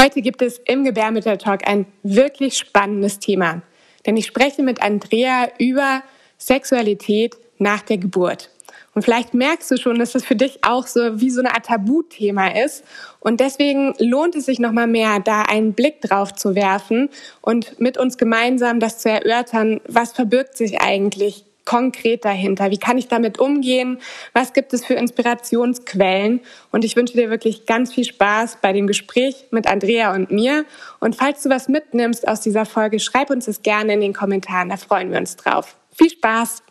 Heute gibt es im Gebärmüttertalk ein wirklich spannendes Thema, denn ich spreche mit Andrea über Sexualität nach der Geburt. Und vielleicht merkst du schon, dass das für dich auch so wie so eine Art Tabuthema ist. Und deswegen lohnt es sich nochmal mehr, da einen Blick drauf zu werfen und mit uns gemeinsam das zu erörtern, was verbirgt sich eigentlich konkret dahinter? Wie kann ich damit umgehen? Was gibt es für Inspirationsquellen? Und ich wünsche dir wirklich ganz viel Spaß bei dem Gespräch mit Andrea und mir. Und falls du was mitnimmst aus dieser Folge, schreib uns das gerne in den Kommentaren. Da freuen wir uns drauf. Viel Spaß!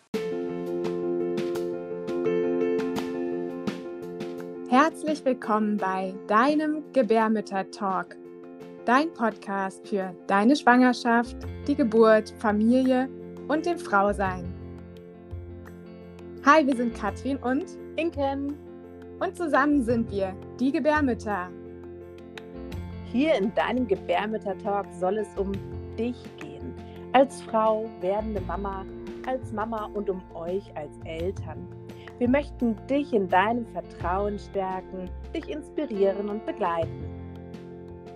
Herzlich willkommen bei deinem Gebärmütter-Talk. Dein Podcast für deine Schwangerschaft, die Geburt, Familie und dem Frausein. Hi, wir sind Katrin und Inken. Und zusammen sind wir die Gebärmütter. Hier in deinem Gebärmütter-Talk soll es um dich gehen. Als Frau, werdende Mama, als Mama und um euch als Eltern. Wir möchten dich in deinem Vertrauen stärken, dich inspirieren und begleiten.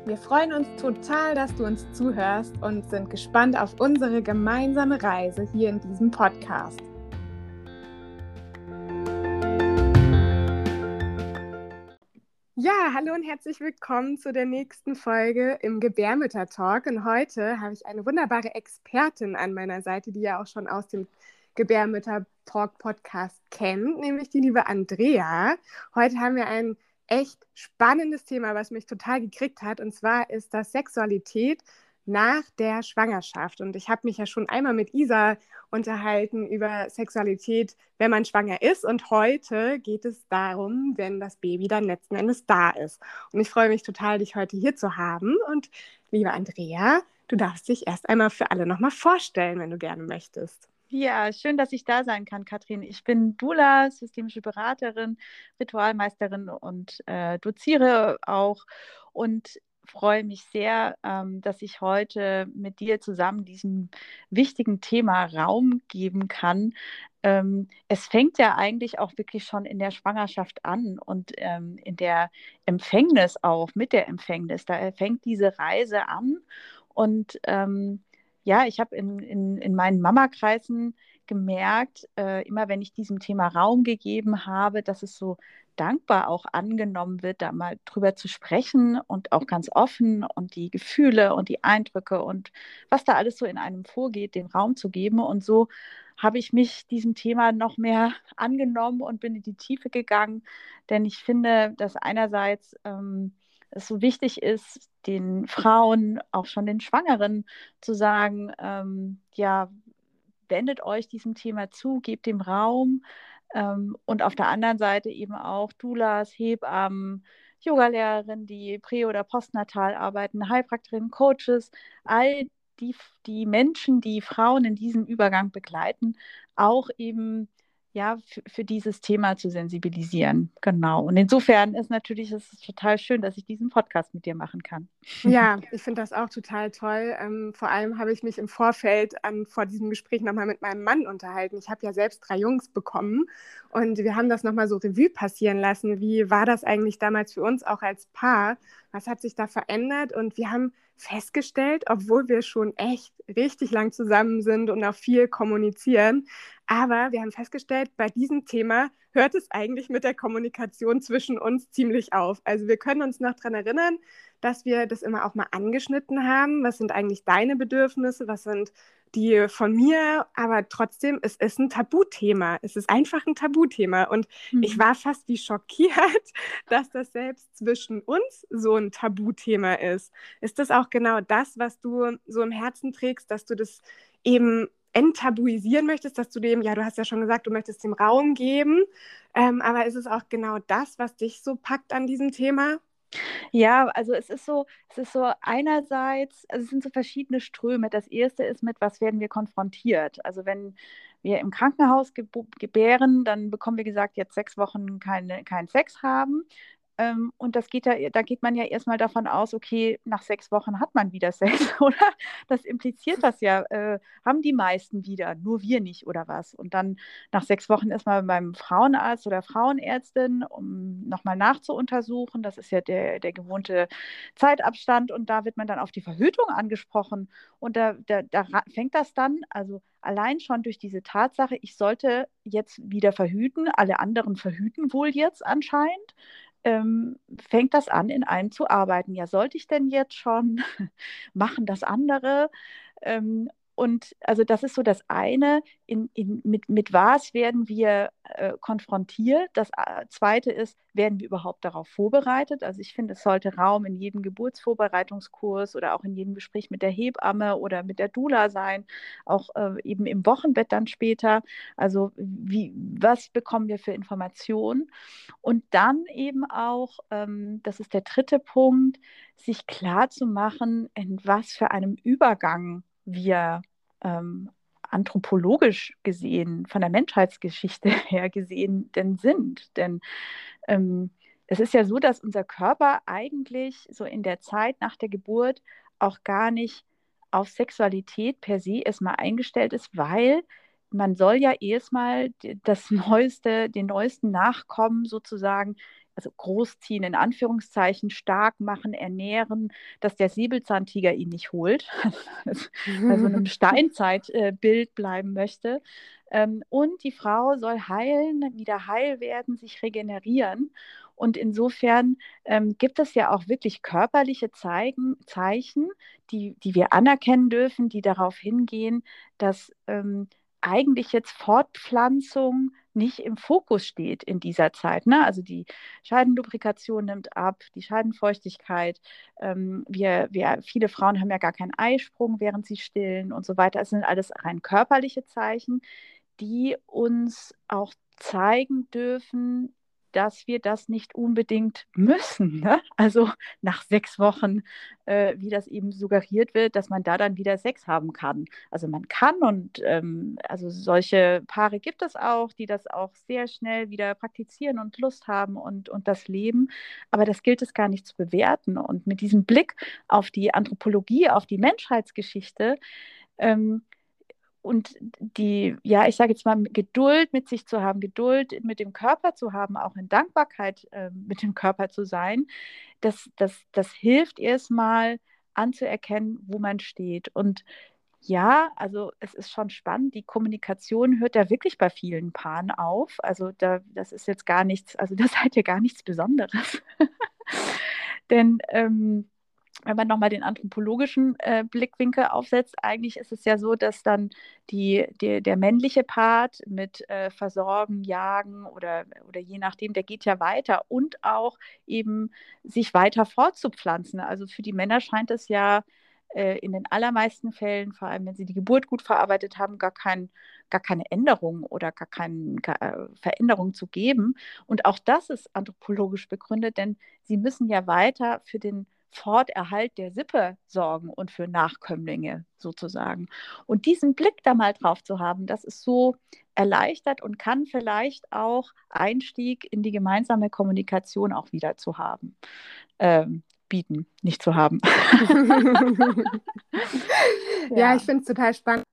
Wir freuen uns total, dass du uns zuhörst und sind gespannt auf unsere gemeinsame Reise hier in diesem Podcast. Ja, hallo und herzlich willkommen zu der nächsten Folge im Gebärmütter-Talk. Und heute habe ich eine wunderbare Expertin an meiner Seite, die ja auch schon aus dem Gebärmütter-Talk-Podcast kennt, nämlich die liebe Andrea. Heute haben wir ein echt spannendes Thema, was mich total gekriegt hat. Und zwar ist das Sexualität nach der Schwangerschaft. Und ich habe mich ja schon einmal mit Isa unterhalten über Sexualität, wenn man schwanger ist. Und heute geht es darum, wenn das Baby dann letzten Endes da ist. Und ich freue mich total, dich heute hier zu haben. Und liebe Andrea, du darfst dich erst einmal für alle nochmal vorstellen, wenn du gerne möchtest. Ja, schön, dass ich da sein kann, Katrin. Ich bin Dula, systemische Beraterin, Ritualmeisterin und äh, doziere auch. Und freue mich sehr, ähm, dass ich heute mit dir zusammen diesem wichtigen Thema Raum geben kann. Ähm, es fängt ja eigentlich auch wirklich schon in der Schwangerschaft an und ähm, in der Empfängnis auch, mit der Empfängnis. Da fängt diese Reise an. Und ähm, ja, ich habe in, in, in meinen Mamakreisen gemerkt, äh, immer wenn ich diesem Thema Raum gegeben habe, dass es so dankbar auch angenommen wird, da mal drüber zu sprechen und auch ganz offen und die Gefühle und die Eindrücke und was da alles so in einem vorgeht, den Raum zu geben. Und so habe ich mich diesem Thema noch mehr angenommen und bin in die Tiefe gegangen, denn ich finde, dass einerseits ähm, es so wichtig ist, den Frauen, auch schon den Schwangeren, zu sagen, ähm, ja, wendet euch diesem Thema zu, gebt dem Raum. Ähm, und auf der anderen Seite eben auch Doulas, Hebammen, Yogalehrerinnen, die prä- oder postnatal arbeiten, Heilpraktikerinnen, Coaches, all die, die Menschen, die Frauen in diesem Übergang begleiten, auch eben ja, für, dieses Thema zu sensibilisieren. Genau. Und insofern ist natürlich es ist total schön, dass ich diesen Podcast mit dir machen kann. Ja, ich finde das auch total toll. Ähm, vor allem habe ich mich im Vorfeld an, vor diesem Gespräch nochmal mit meinem Mann unterhalten. Ich habe ja selbst drei Jungs bekommen und wir haben das nochmal so Revue passieren lassen. Wie war das eigentlich damals für uns auch als Paar? Was hat sich da verändert? Und wir haben festgestellt, obwohl wir schon echt richtig lang zusammen sind und auch viel kommunizieren. Aber wir haben festgestellt, bei diesem Thema hört es eigentlich mit der Kommunikation zwischen uns ziemlich auf. Also wir können uns noch daran erinnern, dass wir das immer auch mal angeschnitten haben. Was sind eigentlich deine Bedürfnisse? Was sind die von mir? Aber trotzdem, es ist ein Tabuthema. Es ist einfach ein Tabuthema. Und mhm. ich war fast wie schockiert, dass das selbst zwischen uns so ein Tabuthema ist. Ist das auch genau das, was du so im Herzen trägst, dass du das eben enttabuisieren möchtest, dass du dem, ja, du hast ja schon gesagt, du möchtest dem Raum geben, ähm, aber ist es auch genau das, was dich so packt an diesem Thema? Ja, also es ist so, es ist so einerseits, also es sind so verschiedene Ströme. Das erste ist mit, was werden wir konfrontiert? Also wenn wir im Krankenhaus gebären, dann bekommen wir gesagt, jetzt sechs Wochen keine, keinen Sex haben. Ähm, und das geht ja, da geht man ja erstmal davon aus, okay, nach sechs Wochen hat man wieder Sex, oder? Das impliziert das ja, äh, haben die meisten wieder, nur wir nicht, oder was? Und dann nach sechs Wochen ist man beim Frauenarzt oder Frauenärztin, um nochmal nachzuuntersuchen. Das ist ja der, der gewohnte Zeitabstand und da wird man dann auf die Verhütung angesprochen. Und da, da, da fängt das dann, also allein schon durch diese Tatsache, ich sollte jetzt wieder verhüten, alle anderen verhüten wohl jetzt anscheinend, ähm, fängt das an, in einem zu arbeiten. Ja, sollte ich denn jetzt schon machen das andere? Ähm, und also das ist so das eine, in, in, mit, mit was werden wir äh, konfrontiert. Das äh, zweite ist, werden wir überhaupt darauf vorbereitet? Also ich finde, es sollte Raum in jedem Geburtsvorbereitungskurs oder auch in jedem Gespräch mit der Hebamme oder mit der Dula sein, auch äh, eben im Wochenbett dann später. Also wie, was bekommen wir für Informationen? Und dann eben auch, ähm, das ist der dritte Punkt, sich klar zu machen, in was für einem Übergang wir ähm, anthropologisch gesehen, von der Menschheitsgeschichte her gesehen denn sind. Denn ähm, es ist ja so, dass unser Körper eigentlich so in der Zeit nach der Geburt auch gar nicht auf Sexualität per se erstmal eingestellt ist, weil man soll ja erstmal das neueste, den neuesten Nachkommen sozusagen also großziehen, in Anführungszeichen, stark machen, ernähren, dass der Säbelzahntiger ihn nicht holt, bei so einem Steinzeitbild bleiben möchte. Ähm, und die Frau soll heilen, wieder heil werden, sich regenerieren. Und insofern ähm, gibt es ja auch wirklich körperliche Zeigen, Zeichen, die, die wir anerkennen dürfen, die darauf hingehen, dass ähm, eigentlich jetzt Fortpflanzung nicht im Fokus steht in dieser Zeit. Ne? Also die Scheidenlubrikation nimmt ab, die Scheidenfeuchtigkeit. Ähm, wir, wir, viele Frauen haben ja gar keinen Eisprung, während sie stillen und so weiter. Es sind alles rein körperliche Zeichen, die uns auch zeigen dürfen, dass wir das nicht unbedingt müssen. Ne? Also nach sechs Wochen, äh, wie das eben suggeriert wird, dass man da dann wieder Sex haben kann. Also man kann und ähm, also solche Paare gibt es auch, die das auch sehr schnell wieder praktizieren und Lust haben und, und das leben. Aber das gilt es gar nicht zu bewerten. Und mit diesem Blick auf die Anthropologie, auf die Menschheitsgeschichte, ähm, und die, ja, ich sage jetzt mal, Geduld mit sich zu haben, Geduld mit dem Körper zu haben, auch in Dankbarkeit äh, mit dem Körper zu sein, das, das, das hilft erstmal anzuerkennen, wo man steht. Und ja, also es ist schon spannend. Die Kommunikation hört ja wirklich bei vielen Paaren auf. Also da, das ist jetzt gar nichts, also das seid ihr gar nichts Besonderes. Denn ähm, wenn man nochmal den anthropologischen äh, Blickwinkel aufsetzt, eigentlich ist es ja so, dass dann die, die der männliche Part mit äh, Versorgen, Jagen oder, oder je nachdem, der geht ja weiter und auch eben sich weiter fortzupflanzen. Also für die Männer scheint es ja äh, in den allermeisten Fällen, vor allem wenn sie die Geburt gut verarbeitet haben, gar, kein, gar keine Änderung oder gar keine gar, äh, Veränderung zu geben. Und auch das ist anthropologisch begründet, denn sie müssen ja weiter für den Forterhalt der Sippe sorgen und für Nachkömmlinge sozusagen. Und diesen Blick da mal drauf zu haben, das ist so erleichtert und kann vielleicht auch Einstieg in die gemeinsame Kommunikation auch wieder zu haben. Ähm, bieten, nicht zu haben. ja. ja, ich finde es total spannend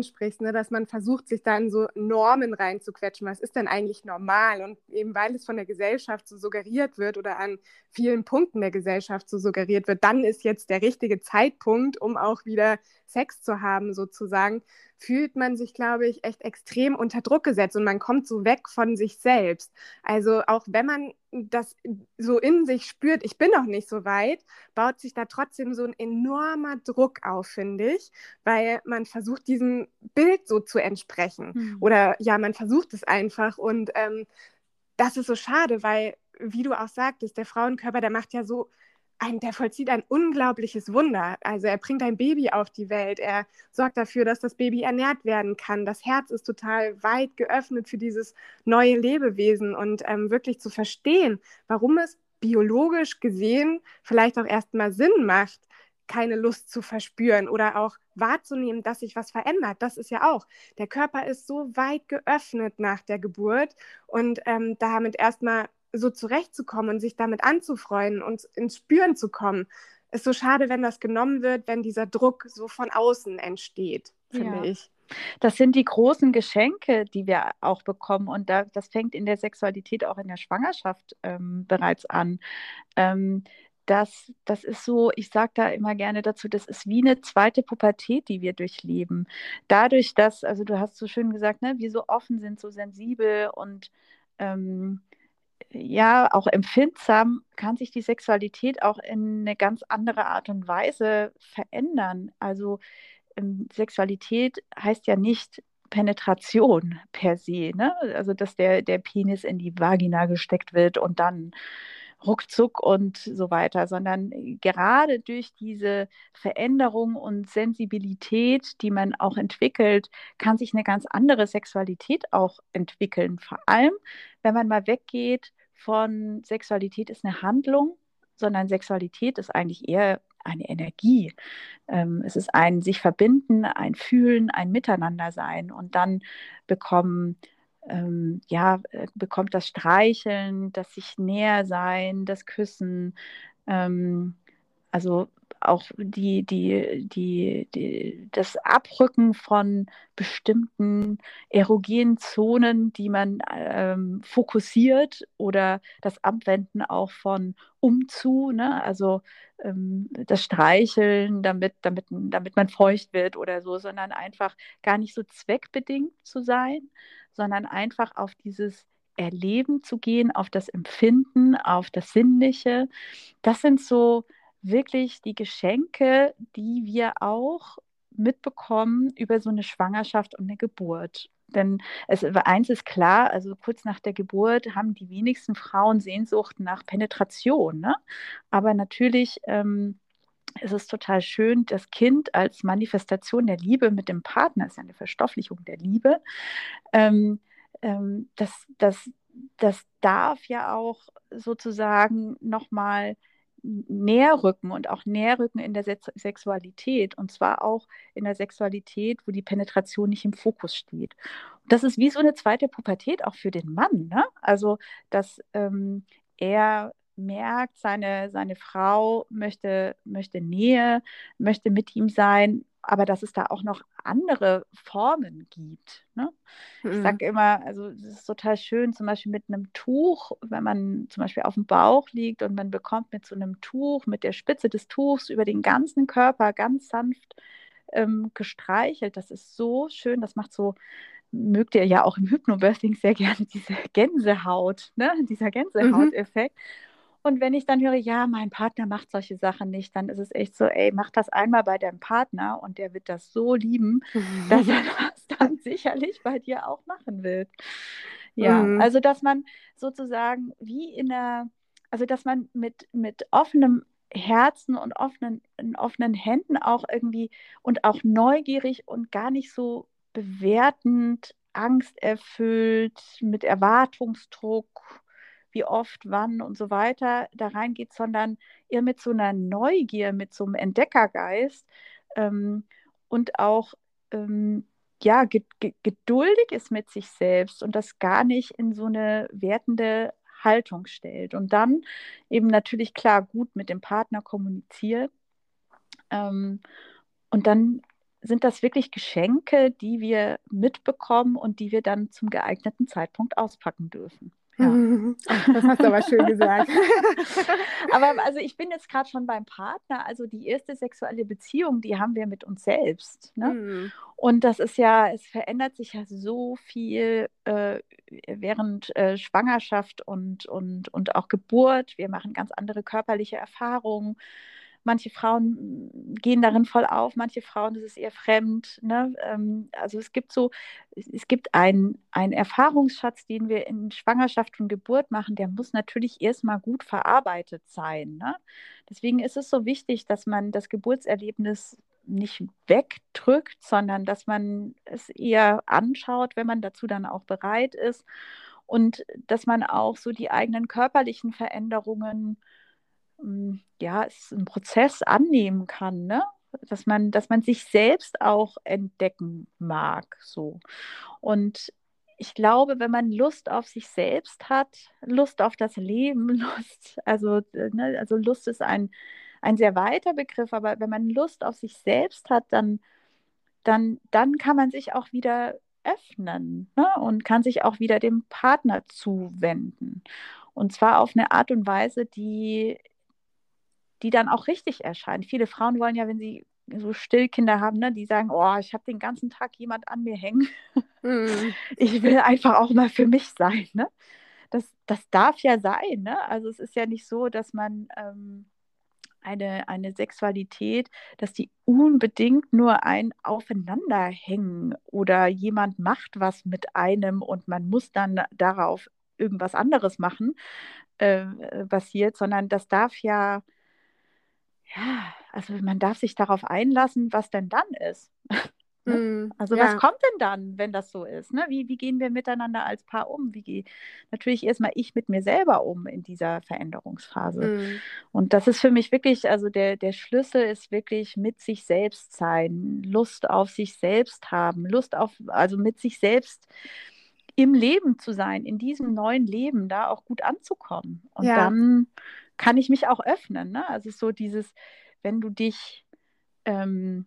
ansprichst, ne, dass man versucht, sich da in so Normen reinzuquetschen. Was ist denn eigentlich normal? Und eben weil es von der Gesellschaft so suggeriert wird oder an vielen Punkten der Gesellschaft so suggeriert wird, dann ist jetzt der richtige Zeitpunkt, um auch wieder Sex zu haben, sozusagen, fühlt man sich, glaube ich, echt extrem unter Druck gesetzt und man kommt so weg von sich selbst. Also auch wenn man das so in sich spürt, ich bin noch nicht so weit, baut sich da trotzdem so ein enormer Druck auf, finde ich, weil man versucht, diesem Bild so zu entsprechen. Mhm. Oder ja, man versucht es einfach und ähm, das ist so schade, weil, wie du auch sagtest, der Frauenkörper, der macht ja so ein, der vollzieht ein unglaubliches Wunder. Also er bringt ein Baby auf die Welt, er sorgt dafür, dass das Baby ernährt werden kann. Das Herz ist total weit geöffnet für dieses neue Lebewesen und ähm, wirklich zu verstehen, warum es biologisch gesehen vielleicht auch erstmal Sinn macht, keine Lust zu verspüren oder auch wahrzunehmen, dass sich was verändert. Das ist ja auch. Der Körper ist so weit geöffnet nach der Geburt und ähm, damit erstmal so zurechtzukommen und sich damit anzufreuen und ins Spüren zu kommen. Ist so schade, wenn das genommen wird, wenn dieser Druck so von außen entsteht, finde ja. ich. Das sind die großen Geschenke, die wir auch bekommen. Und da, das fängt in der Sexualität auch in der Schwangerschaft ähm, bereits an. Ähm, das, das ist so, ich sage da immer gerne dazu, das ist wie eine zweite Pubertät, die wir durchleben. Dadurch, dass, also du hast so schön gesagt, ne, wir so offen sind, so sensibel und ähm, ja, auch empfindsam, kann sich die Sexualität auch in eine ganz andere Art und Weise verändern. Also ähm, Sexualität heißt ja nicht Penetration per se, ne? also dass der, der Penis in die Vagina gesteckt wird und dann ruckzuck und so weiter, sondern gerade durch diese Veränderung und Sensibilität, die man auch entwickelt, kann sich eine ganz andere Sexualität auch entwickeln. Vor allem, wenn man mal weggeht von Sexualität ist eine Handlung, sondern Sexualität ist eigentlich eher eine Energie. Ähm, es ist ein sich verbinden, ein Fühlen, ein Miteinander sein und dann bekommen ähm, ja, äh, bekommt das Streicheln, das sich näher sein, das Küssen, ähm, also auch die, die, die, die, das Abrücken von bestimmten erogenen Zonen, die man ähm, fokussiert oder das Abwenden auch von umzu, ne? also ähm, das Streicheln, damit, damit, damit man feucht wird oder so, sondern einfach gar nicht so zweckbedingt zu sein, sondern einfach auf dieses Erleben zu gehen, auf das Empfinden, auf das Sinnliche. Das sind so wirklich die Geschenke, die wir auch mitbekommen über so eine Schwangerschaft und eine Geburt. Denn es, eins ist klar, also kurz nach der Geburt haben die wenigsten Frauen Sehnsucht nach Penetration. Ne? Aber natürlich ähm, ist es total schön, das Kind als Manifestation der Liebe mit dem Partner, ist ja eine Verstofflichung der Liebe, ähm, ähm, das, das, das darf ja auch sozusagen nochmal näher rücken und auch näher rücken in der Sex Sexualität und zwar auch in der Sexualität, wo die Penetration nicht im Fokus steht. Und das ist wie so eine zweite Pubertät auch für den Mann. Ne? Also, dass ähm, er merkt, seine, seine Frau möchte, möchte Nähe, möchte mit ihm sein, aber dass es da auch noch andere Formen gibt. Ne? Mhm. Ich sage immer, also es ist total schön, zum Beispiel mit einem Tuch, wenn man zum Beispiel auf dem Bauch liegt und man bekommt mit so einem Tuch, mit der Spitze des Tuchs über den ganzen Körper ganz sanft ähm, gestreichelt. Das ist so schön, das macht so mögt ihr ja auch im Hypnobirthing sehr gerne diese Gänsehaut, ne? dieser mhm. Gänsehauteffekt. Mhm. Und wenn ich dann höre, ja, mein Partner macht solche Sachen nicht, dann ist es echt so, ey, mach das einmal bei deinem Partner und der wird das so lieben, dass er das dann sicherlich bei dir auch machen wird. Ja, mhm. also dass man sozusagen wie in der, also dass man mit, mit offenem Herzen und offenen, offenen Händen auch irgendwie und auch neugierig und gar nicht so bewertend, angsterfüllt, mit Erwartungsdruck wie oft, wann und so weiter da reingeht, sondern eher mit so einer Neugier, mit so einem Entdeckergeist ähm, und auch ähm, ja, ge ge geduldig ist mit sich selbst und das gar nicht in so eine wertende Haltung stellt. Und dann eben natürlich klar gut mit dem Partner kommuniziert. Ähm, und dann sind das wirklich Geschenke, die wir mitbekommen und die wir dann zum geeigneten Zeitpunkt auspacken dürfen. Ja. das hast du aber schön gesagt. aber also ich bin jetzt gerade schon beim Partner. Also die erste sexuelle Beziehung, die haben wir mit uns selbst. Ne? Mhm. Und das ist ja, es verändert sich ja so viel äh, während äh, Schwangerschaft und, und, und auch Geburt. Wir machen ganz andere körperliche Erfahrungen. Manche Frauen gehen darin voll auf, manche Frauen ist es eher fremd. Ne? Ähm, also es gibt so, es gibt einen, einen Erfahrungsschatz, den wir in Schwangerschaft und Geburt machen, der muss natürlich erstmal gut verarbeitet sein. Ne? Deswegen ist es so wichtig, dass man das Geburtserlebnis nicht wegdrückt, sondern dass man es eher anschaut, wenn man dazu dann auch bereit ist und dass man auch so die eigenen körperlichen Veränderungen hm, ja, es ein Prozess annehmen kann, ne? Dass man, dass man sich selbst auch entdecken mag. So. Und ich glaube, wenn man Lust auf sich selbst hat, Lust auf das Leben, Lust, also, äh, ne, also Lust ist ein, ein sehr weiter Begriff, aber wenn man Lust auf sich selbst hat, dann, dann, dann kann man sich auch wieder öffnen ne? und kann sich auch wieder dem Partner zuwenden. Und zwar auf eine Art und Weise, die, die dann auch richtig erscheint. Viele Frauen wollen ja, wenn sie so Stillkinder haben, ne, die sagen, oh, ich habe den ganzen Tag jemand an mir hängen. Mm. Ich will einfach auch mal für mich sein. Ne? Das, das darf ja sein. Ne? Also es ist ja nicht so, dass man ähm, eine, eine Sexualität, dass die unbedingt nur ein Aufeinanderhängen oder jemand macht was mit einem und man muss dann darauf irgendwas anderes machen, äh, basiert, sondern das darf ja ja, also man darf sich darauf einlassen, was denn dann ist. Ne? Mm, also ja. was kommt denn dann, wenn das so ist? Ne? Wie, wie gehen wir miteinander als Paar um? Wie gehe natürlich erstmal ich mit mir selber um in dieser Veränderungsphase? Mm. Und das ist für mich wirklich, also der, der Schlüssel ist wirklich mit sich selbst sein, Lust auf sich selbst haben, Lust auf, also mit sich selbst im Leben zu sein, in diesem neuen Leben da auch gut anzukommen. Und ja. dann kann ich mich auch öffnen. Ne? Also so dieses, wenn du dich, ähm,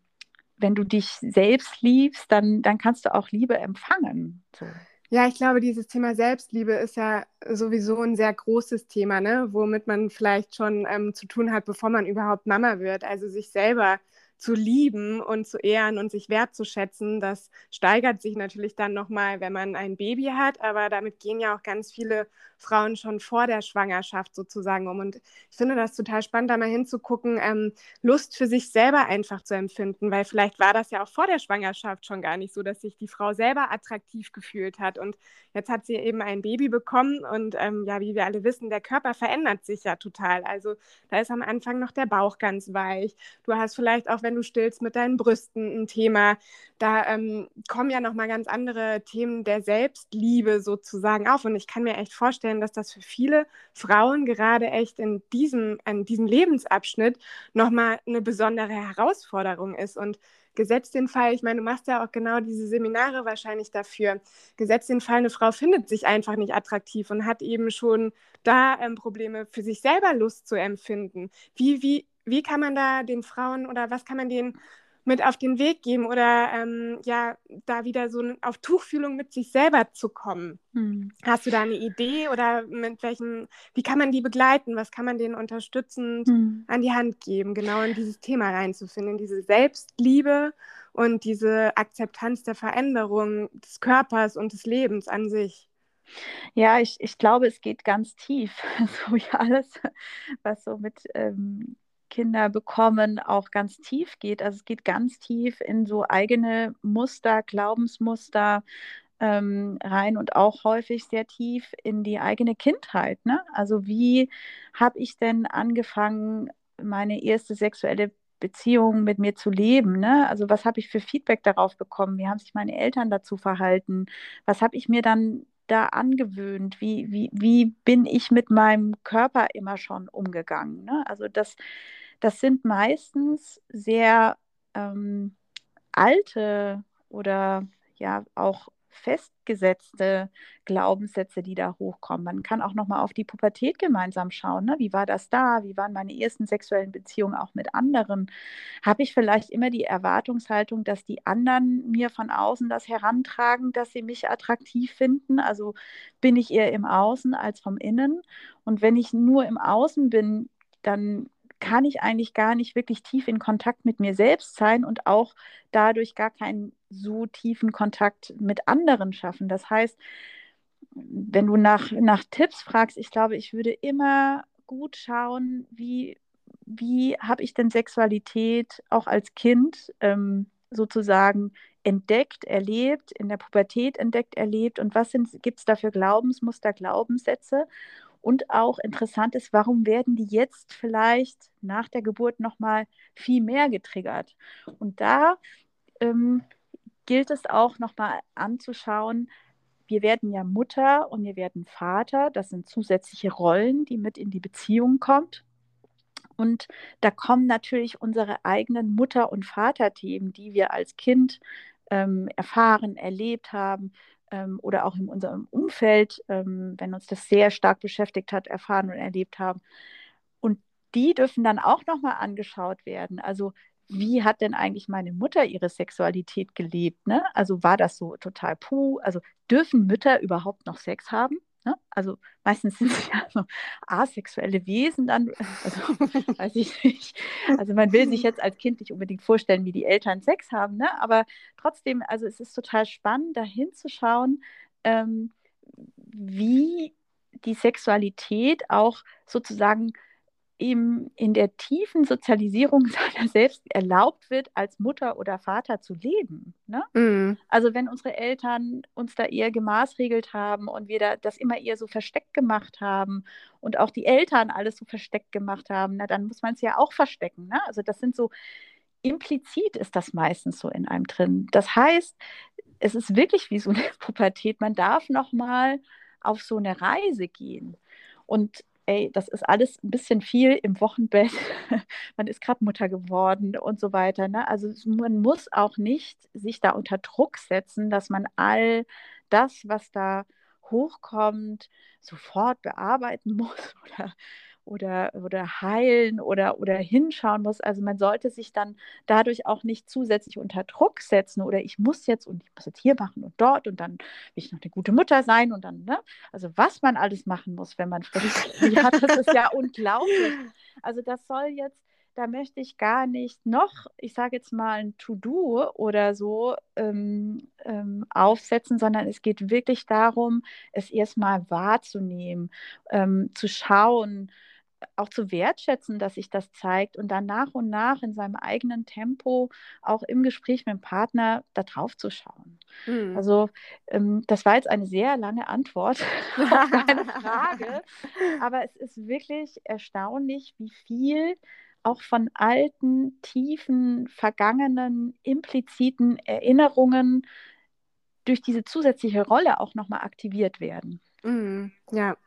wenn du dich selbst liebst, dann, dann kannst du auch Liebe empfangen. So. Ja, ich glaube, dieses Thema Selbstliebe ist ja sowieso ein sehr großes Thema, ne? womit man vielleicht schon ähm, zu tun hat, bevor man überhaupt Mama wird. Also sich selber zu lieben und zu ehren und sich wertzuschätzen, das steigert sich natürlich dann nochmal, wenn man ein Baby hat, aber damit gehen ja auch ganz viele Frauen schon vor der Schwangerschaft sozusagen um. Und ich finde das total spannend, da mal hinzugucken, ähm, Lust für sich selber einfach zu empfinden, weil vielleicht war das ja auch vor der Schwangerschaft schon gar nicht so, dass sich die Frau selber attraktiv gefühlt hat. Und jetzt hat sie eben ein Baby bekommen und ähm, ja, wie wir alle wissen, der Körper verändert sich ja total. Also da ist am Anfang noch der Bauch ganz weich. Du hast vielleicht auch, wenn wenn du stillst, mit deinen Brüsten ein Thema. Da ähm, kommen ja nochmal ganz andere Themen der Selbstliebe sozusagen auf. Und ich kann mir echt vorstellen, dass das für viele Frauen gerade echt in diesem, in diesem Lebensabschnitt nochmal eine besondere Herausforderung ist. Und gesetzt den Fall, ich meine, du machst ja auch genau diese Seminare wahrscheinlich dafür. Gesetzt den Fall, eine Frau findet sich einfach nicht attraktiv und hat eben schon da ähm, Probleme für sich selber Lust zu empfinden. Wie, wie, wie kann man da den Frauen oder was kann man denen mit auf den Weg geben oder ähm, ja, da wieder so auf Tuchfühlung mit sich selber zu kommen. Hm. Hast du da eine Idee oder mit welchen, wie kann man die begleiten? Was kann man denen unterstützend hm. an die Hand geben, genau in dieses Thema reinzufinden, diese Selbstliebe und diese Akzeptanz der Veränderung des Körpers und des Lebens an sich? Ja, ich, ich glaube, es geht ganz tief, so wie alles, was so mit ähm, Kinder bekommen, auch ganz tief geht. Also es geht ganz tief in so eigene Muster, Glaubensmuster ähm, rein und auch häufig sehr tief in die eigene Kindheit. Ne? Also wie habe ich denn angefangen, meine erste sexuelle Beziehung mit mir zu leben. Ne? Also was habe ich für Feedback darauf bekommen? Wie haben sich meine Eltern dazu verhalten? Was habe ich mir dann da angewöhnt? Wie, wie, wie bin ich mit meinem Körper immer schon umgegangen? Ne? Also das das sind meistens sehr ähm, alte oder ja auch festgesetzte Glaubenssätze, die da hochkommen. Man kann auch noch mal auf die Pubertät gemeinsam schauen. Ne? Wie war das da? Wie waren meine ersten sexuellen Beziehungen auch mit anderen? Habe ich vielleicht immer die Erwartungshaltung, dass die anderen mir von außen das herantragen, dass sie mich attraktiv finden? Also bin ich eher im Außen als vom Innen? Und wenn ich nur im Außen bin, dann kann ich eigentlich gar nicht wirklich tief in Kontakt mit mir selbst sein und auch dadurch gar keinen so tiefen Kontakt mit anderen schaffen. Das heißt, wenn du nach, nach Tipps fragst, ich glaube, ich würde immer gut schauen, wie, wie habe ich denn Sexualität auch als Kind ähm, sozusagen entdeckt, erlebt, in der Pubertät entdeckt, erlebt und was gibt es da für Glaubensmuster, Glaubenssätze und auch interessant ist, warum werden die jetzt vielleicht nach der Geburt nochmal viel mehr getriggert? Und da ähm, gilt es auch nochmal anzuschauen, wir werden ja Mutter und wir werden Vater. Das sind zusätzliche Rollen, die mit in die Beziehung kommt. Und da kommen natürlich unsere eigenen Mutter- und Vaterthemen, die wir als Kind ähm, erfahren, erlebt haben, ähm, oder auch in unserem Umfeld, ähm, wenn uns das sehr stark beschäftigt hat, erfahren und erlebt haben. Und die dürfen dann auch nochmal angeschaut werden. Also wie hat denn eigentlich meine Mutter ihre Sexualität gelebt? Ne? Also war das so total puh? Also dürfen Mütter überhaupt noch Sex haben? Ne? Also meistens sind sie ja so asexuelle Wesen dann, also weiß ich nicht. Also man will sich jetzt als Kind nicht unbedingt vorstellen, wie die Eltern Sex haben, ne? aber trotzdem, also es ist total spannend, da hinzuschauen, ähm, wie die Sexualität auch sozusagen ihm in der tiefen Sozialisierung seiner selbst erlaubt wird, als Mutter oder Vater zu leben. Ne? Mm. Also wenn unsere Eltern uns da eher gemaßregelt haben und wir da, das immer eher so versteckt gemacht haben und auch die Eltern alles so versteckt gemacht haben, na, dann muss man es ja auch verstecken. Ne? Also das sind so, implizit ist das meistens so in einem drin. Das heißt, es ist wirklich wie so eine Pubertät. Man darf noch mal auf so eine Reise gehen. Und ey, das ist alles ein bisschen viel im Wochenbett, man ist gerade Mutter geworden und so weiter. Ne? Also man muss auch nicht sich da unter Druck setzen, dass man all das, was da hochkommt, sofort bearbeiten muss oder oder, oder heilen oder, oder hinschauen muss. Also man sollte sich dann dadurch auch nicht zusätzlich unter Druck setzen oder ich muss jetzt und ich muss jetzt hier machen und dort und dann will ich noch eine gute Mutter sein und dann, ne? Also was man alles machen muss, wenn man frisch hat, das ist ja unglaublich. Also das soll jetzt da möchte ich gar nicht noch, ich sage jetzt mal ein To-Do oder so ähm, ähm, aufsetzen, sondern es geht wirklich darum, es erstmal wahrzunehmen, ähm, zu schauen, auch zu wertschätzen, dass sich das zeigt und dann nach und nach in seinem eigenen Tempo auch im Gespräch mit dem Partner da drauf zu schauen. Mhm. Also ähm, das war jetzt eine sehr lange Antwort auf deine Frage, aber es ist wirklich erstaunlich, wie viel auch von alten, tiefen, vergangenen, impliziten Erinnerungen durch diese zusätzliche Rolle auch nochmal aktiviert werden. Mhm. Ja,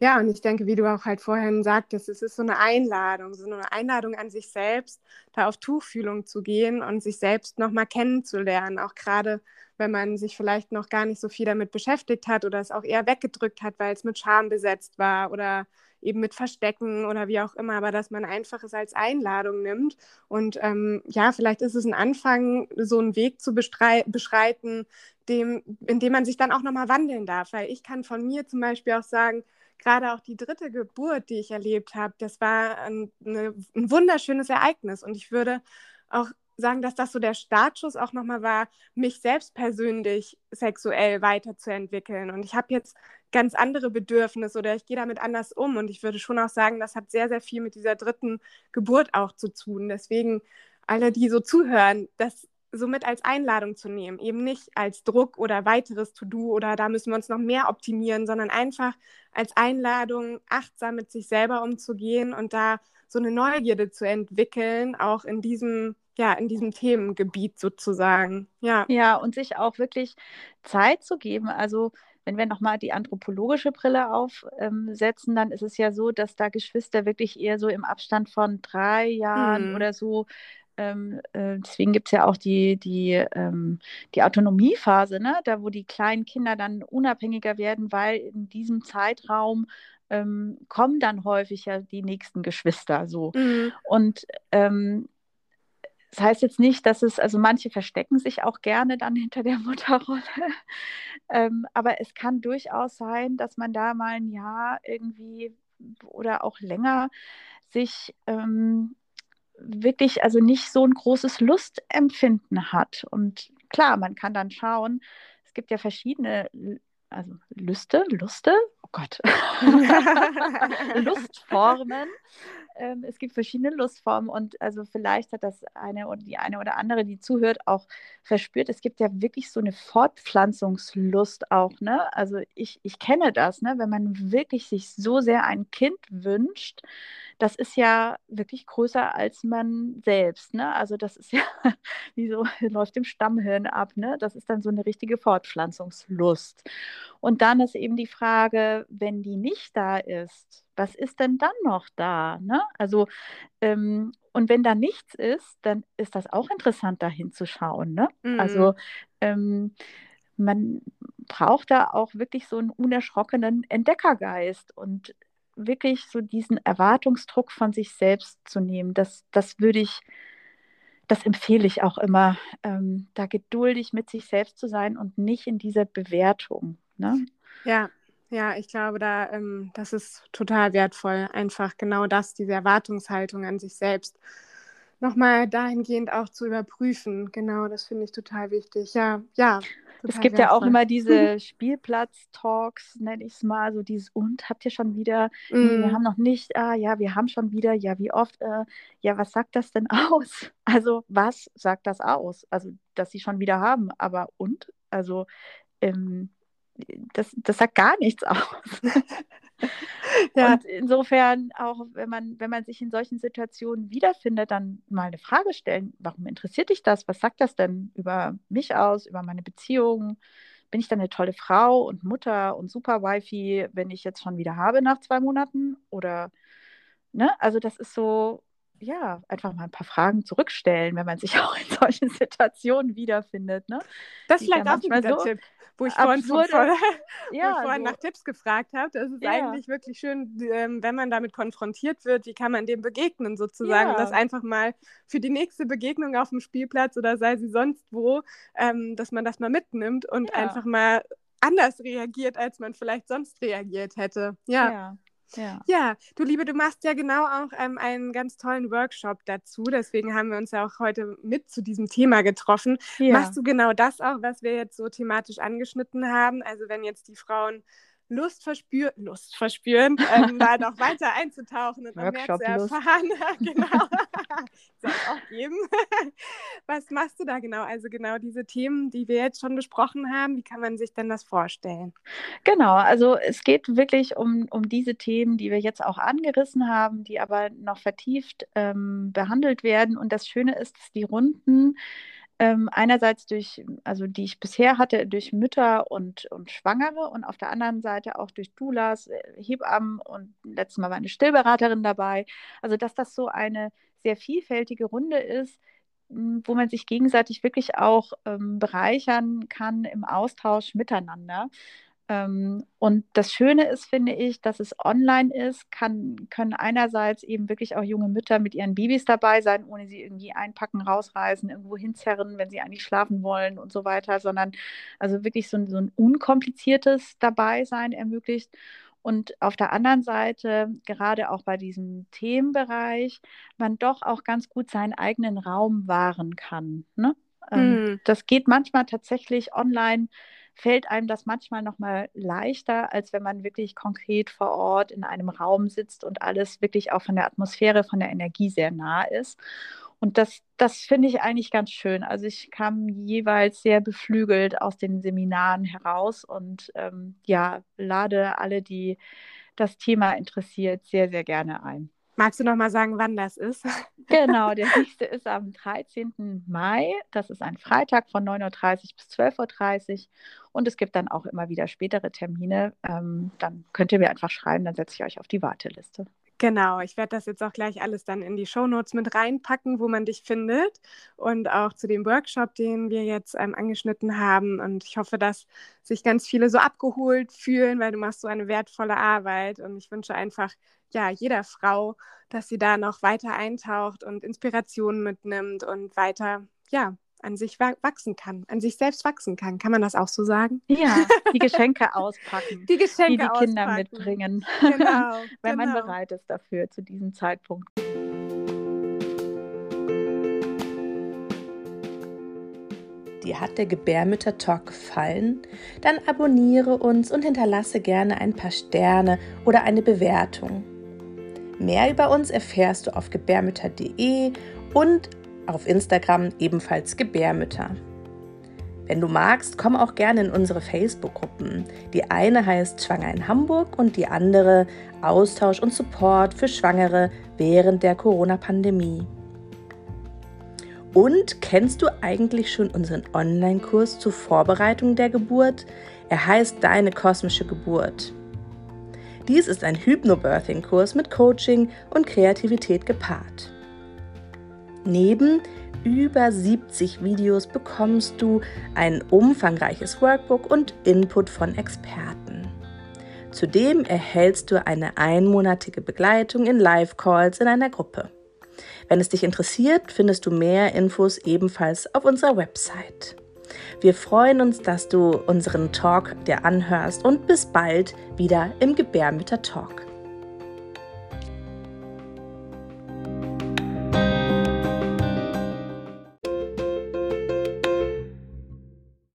ja, und ich denke, wie du auch halt vorhin sagtest, es ist so eine Einladung, so eine Einladung an sich selbst, da auf Tuchfühlung zu gehen und sich selbst nochmal kennenzulernen. Auch gerade, wenn man sich vielleicht noch gar nicht so viel damit beschäftigt hat oder es auch eher weggedrückt hat, weil es mit Scham besetzt war oder eben mit Verstecken oder wie auch immer, aber dass man einfach es als Einladung nimmt. Und ähm, ja, vielleicht ist es ein Anfang, so einen Weg zu beschreiten, dem, in dem man sich dann auch nochmal wandeln darf. Weil ich kann von mir zum Beispiel auch sagen, gerade auch die dritte Geburt, die ich erlebt habe, das war ein, eine, ein wunderschönes Ereignis. Und ich würde auch sagen, dass das so der Startschuss auch nochmal war, mich selbst persönlich sexuell weiterzuentwickeln. Und ich habe jetzt ganz andere Bedürfnisse oder ich gehe damit anders um. Und ich würde schon auch sagen, das hat sehr, sehr viel mit dieser dritten Geburt auch zu tun. Deswegen alle, die so zuhören, das somit als Einladung zu nehmen, eben nicht als Druck oder weiteres To-Do oder da müssen wir uns noch mehr optimieren, sondern einfach als Einladung, achtsam mit sich selber umzugehen und da so eine Neugierde zu entwickeln, auch in diesem ja, in diesem Themengebiet sozusagen. Ja. ja, und sich auch wirklich Zeit zu geben. Also wenn wir nochmal die anthropologische Brille aufsetzen, ähm, dann ist es ja so, dass da Geschwister wirklich eher so im Abstand von drei Jahren hm. oder so ähm, äh, deswegen gibt es ja auch die, die, ähm, die Autonomiephase, ne? da wo die kleinen Kinder dann unabhängiger werden, weil in diesem Zeitraum ähm, kommen dann häufig ja die nächsten Geschwister so. Mhm. Und ähm, das heißt jetzt nicht, dass es, also manche verstecken sich auch gerne dann hinter der Mutterrolle, ähm, aber es kann durchaus sein, dass man da mal ein Jahr irgendwie oder auch länger sich ähm, wirklich also nicht so ein großes Lustempfinden hat. Und klar, man kann dann schauen, es gibt ja verschiedene, also Lüste, Luste, oh Gott, Lustformen. Ähm, es gibt verschiedene Lustformen und also vielleicht hat das eine oder die eine oder andere, die zuhört, auch verspürt. Es gibt ja wirklich so eine Fortpflanzungslust auch, ne? Also ich, ich kenne das, ne? Wenn man wirklich sich so sehr ein Kind wünscht, das ist ja wirklich größer als man selbst. Ne? Also das ist ja, wie so, läuft im Stammhirn ab. Ne? Das ist dann so eine richtige Fortpflanzungslust. Und dann ist eben die Frage, wenn die nicht da ist, was ist denn dann noch da? Ne? Also, ähm, und wenn da nichts ist, dann ist das auch interessant, da hinzuschauen. Ne? Mhm. Also, ähm, man braucht da auch wirklich so einen unerschrockenen Entdeckergeist und wirklich so diesen Erwartungsdruck von sich selbst zu nehmen. Das, das würde ich, das empfehle ich auch immer, ähm, da geduldig mit sich selbst zu sein und nicht in dieser Bewertung. Ne? Ja, ja, ich glaube, da, ähm, das ist total wertvoll, einfach genau das, diese Erwartungshaltung an sich selbst nochmal dahingehend auch zu überprüfen. Genau, das finde ich total wichtig. Ja, ja. Es gibt wertvoll. ja auch immer diese Spielplatz-Talks, nenne ich es mal, so dieses und habt ihr schon wieder, mm. wir haben noch nicht, ah ja, wir haben schon wieder, ja, wie oft, äh, ja, was sagt das denn aus? Also, was sagt das aus? Also, dass sie schon wieder haben, aber und? Also, ähm, das, das sagt gar nichts aus. ja. Und insofern auch, wenn man, wenn man sich in solchen Situationen wiederfindet, dann mal eine Frage stellen, warum interessiert dich das? Was sagt das denn über mich aus, über meine Beziehung? Bin ich dann eine tolle Frau und Mutter und super Wifi, wenn ich jetzt schon wieder habe nach zwei Monaten? Oder, ne? Also das ist so, ja, einfach mal ein paar Fragen zurückstellen, wenn man sich auch in solchen Situationen wiederfindet. Ne? Das ist vielleicht auch ein so Tipp wo ich vorhin, vor, ja, wo vorhin so. nach Tipps gefragt habe. Das ist ja. eigentlich wirklich schön, ähm, wenn man damit konfrontiert wird, wie kann man dem begegnen sozusagen. Ja. Und das einfach mal für die nächste Begegnung auf dem Spielplatz oder sei sie sonst wo, ähm, dass man das mal mitnimmt und einfach mal anders reagiert, als man vielleicht sonst reagiert hätte. ja. Ja. ja, du Liebe, du machst ja genau auch ähm, einen ganz tollen Workshop dazu. Deswegen haben wir uns ja auch heute mit zu diesem Thema getroffen. Ja. Machst du genau das auch, was wir jetzt so thematisch angeschnitten haben? Also wenn jetzt die Frauen Lust verspüren, Lust verspüren, ähm, da noch weiter einzutauchen und noch mehr zu erfahren. genau. Soll auch geben. Was machst du da genau? Also genau diese Themen, die wir jetzt schon besprochen haben, wie kann man sich denn das vorstellen? Genau, also es geht wirklich um, um diese Themen, die wir jetzt auch angerissen haben, die aber noch vertieft ähm, behandelt werden. Und das Schöne ist, dass die Runden ähm, einerseits durch, also die ich bisher hatte, durch Mütter und, und Schwangere und auf der anderen Seite auch durch Doulas, äh, Hebammen und letztes Mal war eine Stillberaterin dabei. Also dass das so eine sehr vielfältige Runde ist, wo man sich gegenseitig wirklich auch ähm, bereichern kann im Austausch miteinander. Ähm, und das Schöne ist, finde ich, dass es online ist, kann, können einerseits eben wirklich auch junge Mütter mit ihren Babys dabei sein, ohne sie irgendwie einpacken, rausreißen, irgendwo hinzerren, wenn sie eigentlich schlafen wollen und so weiter, sondern also wirklich so ein, so ein unkompliziertes Dabeisein ermöglicht. Und auf der anderen Seite, gerade auch bei diesem Themenbereich, man doch auch ganz gut seinen eigenen Raum wahren kann. Ne? Mm. Das geht manchmal tatsächlich online fällt einem das manchmal noch mal leichter, als wenn man wirklich konkret vor Ort in einem Raum sitzt und alles wirklich auch von der Atmosphäre, von der Energie sehr nah ist. Und das, das finde ich eigentlich ganz schön. Also ich kam jeweils sehr beflügelt aus den Seminaren heraus und ähm, ja, lade alle, die das Thema interessiert, sehr, sehr gerne ein. Magst du noch mal sagen, wann das ist? Genau, der nächste ist am 13. Mai. Das ist ein Freitag von 9.30 Uhr bis 12.30 Uhr. Und es gibt dann auch immer wieder spätere Termine. Ähm, dann könnt ihr mir einfach schreiben, dann setze ich euch auf die Warteliste. Genau, ich werde das jetzt auch gleich alles dann in die Shownotes mit reinpacken, wo man dich findet und auch zu dem Workshop, den wir jetzt ähm, angeschnitten haben. Und ich hoffe, dass sich ganz viele so abgeholt fühlen, weil du machst so eine wertvolle Arbeit. Und ich wünsche einfach, ja, jeder Frau, dass sie da noch weiter eintaucht und Inspirationen mitnimmt und weiter, ja, an sich wachsen kann, an sich selbst wachsen kann. Kann man das auch so sagen? Ja, die Geschenke auspacken. Die Geschenke die, die Kinder auspacken. mitbringen. Genau. Wenn genau. man bereit ist dafür zu diesem Zeitpunkt. Dir hat der Gebärmütter-Talk gefallen? Dann abonniere uns und hinterlasse gerne ein paar Sterne oder eine Bewertung. Mehr über uns erfährst du auf gebärmütter.de und auf Instagram ebenfalls Gebärmütter. Wenn du magst, komm auch gerne in unsere Facebook-Gruppen. Die eine heißt Schwanger in Hamburg und die andere Austausch und Support für Schwangere während der Corona-Pandemie. Und kennst du eigentlich schon unseren Online-Kurs zur Vorbereitung der Geburt? Er heißt Deine kosmische Geburt. Dies ist ein Hypnobirthing-Kurs mit Coaching und Kreativität gepaart. Neben über 70 Videos bekommst du ein umfangreiches Workbook und Input von Experten. Zudem erhältst du eine einmonatige Begleitung in Live-Calls in einer Gruppe. Wenn es dich interessiert, findest du mehr Infos ebenfalls auf unserer Website. Wir freuen uns, dass du unseren Talk dir anhörst und bis bald wieder im Gebärmütter Talk.